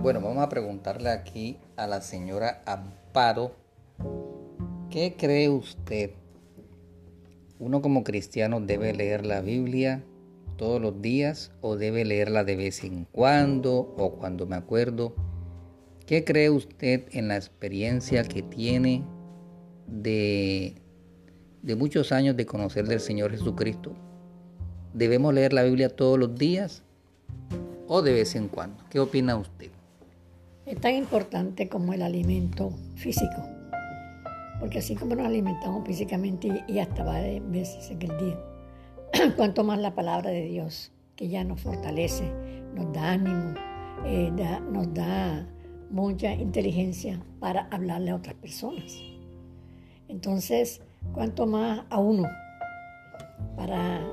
Bueno, vamos a preguntarle aquí a la señora Amparo, ¿qué cree usted? ¿Uno como cristiano debe leer la Biblia todos los días o debe leerla de vez en cuando o cuando me acuerdo? ¿Qué cree usted en la experiencia que tiene de, de muchos años de conocer del Señor Jesucristo? ¿Debemos leer la Biblia todos los días o de vez en cuando? ¿Qué opina usted? Es tan importante como el alimento físico, porque así como nos alimentamos físicamente y hasta varias veces en el día, cuanto más la palabra de Dios, que ya nos fortalece, nos da ánimo, eh, nos da mucha inteligencia para hablarle a otras personas. Entonces, cuanto más a uno para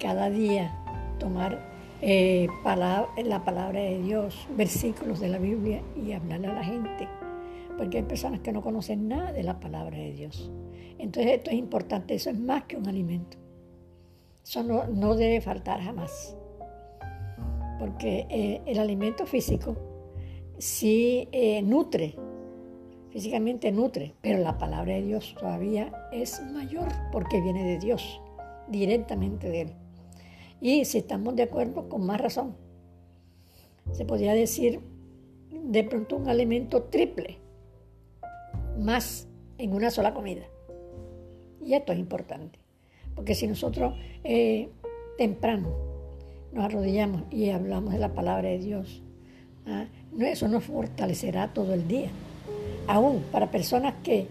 cada día tomar eh, la palabra de Dios, versículos de la Biblia y hablarle a la gente. Porque hay personas que no conocen nada de la palabra de Dios. Entonces esto es importante, eso es más que un alimento. Eso no, debe faltar jamás. Porque eh, el alimento físico sí eh, nutre, físicamente nutre, pero la palabra de Dios todavía es mayor porque viene de Dios, directamente de Él. Y si estamos de acuerdo, con más razón. Se podría decir de pronto un alimento triple, más en una sola comida. Y esto es importante, porque si nosotros eh, temprano nos arrodillamos y hablamos de la palabra de Dios, ¿ah? eso nos fortalecerá todo el día. Aún para personas que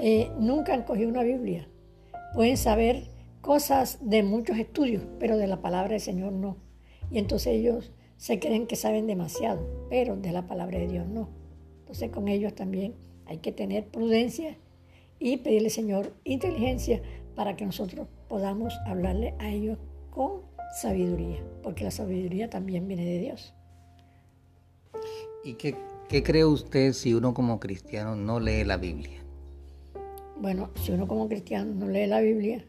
eh, nunca han cogido una Biblia, pueden saber cosas de muchos estudios, pero de la palabra del Señor no. Y entonces ellos se creen que saben demasiado, pero de la palabra de Dios no. Entonces con ellos también hay que tener prudencia y pedirle, Señor, inteligencia para que nosotros podamos hablarle a ellos con sabiduría, porque la sabiduría también viene de Dios. ¿Y qué, qué cree usted si uno como cristiano no lee la Biblia? Bueno, si uno como cristiano no lee la Biblia,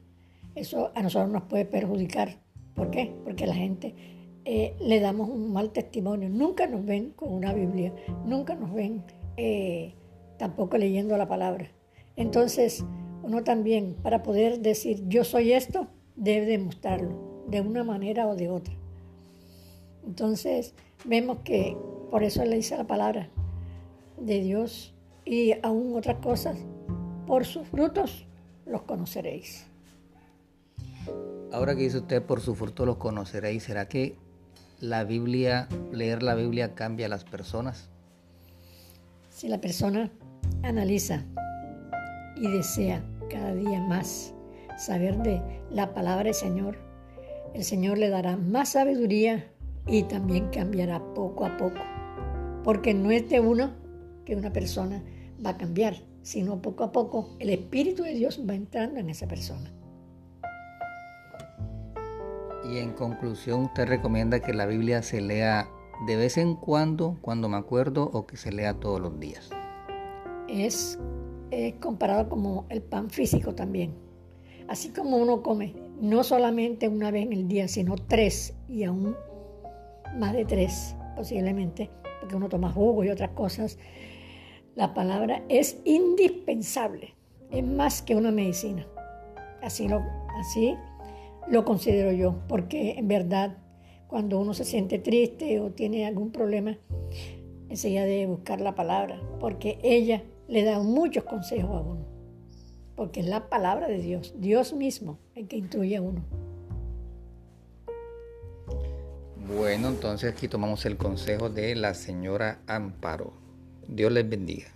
eso a nosotros nos puede perjudicar. ¿Por qué? Porque la gente eh, le damos un mal testimonio. Nunca nos ven con una Biblia, nunca nos ven eh, tampoco leyendo la palabra. Entonces, uno también, para poder decir yo soy esto, debe demostrarlo de una manera o de otra. Entonces, vemos que por eso le dice la palabra de Dios y aún otras cosas, por sus frutos los conoceréis. Ahora que dice usted, por su fruto los conoceréis, ¿será que la Biblia, leer la Biblia cambia a las personas? Si la persona analiza y desea cada día más saber de la palabra del Señor, el Señor le dará más sabiduría y también cambiará poco a poco. Porque no es de uno que una persona va a cambiar, sino poco a poco el Espíritu de Dios va entrando en esa persona. Y en conclusión, usted recomienda que la Biblia se lea de vez en cuando, cuando me acuerdo, o que se lea todos los días. Es, comparado como el pan físico también. Así como uno come, no solamente una vez en el día, sino tres y aún más de tres posiblemente, porque uno toma jugo y otras cosas. La palabra es indispensable, es más que una medicina. Así, lo, así lo considero yo, porque en verdad cuando uno se siente triste o tiene algún problema, enseguida de buscar la palabra, porque ella le da muchos consejos a uno, porque es la palabra de Dios, Dios mismo el que instruye a uno. Bueno, entonces aquí tomamos el consejo de la señora Amparo. Dios les bendiga.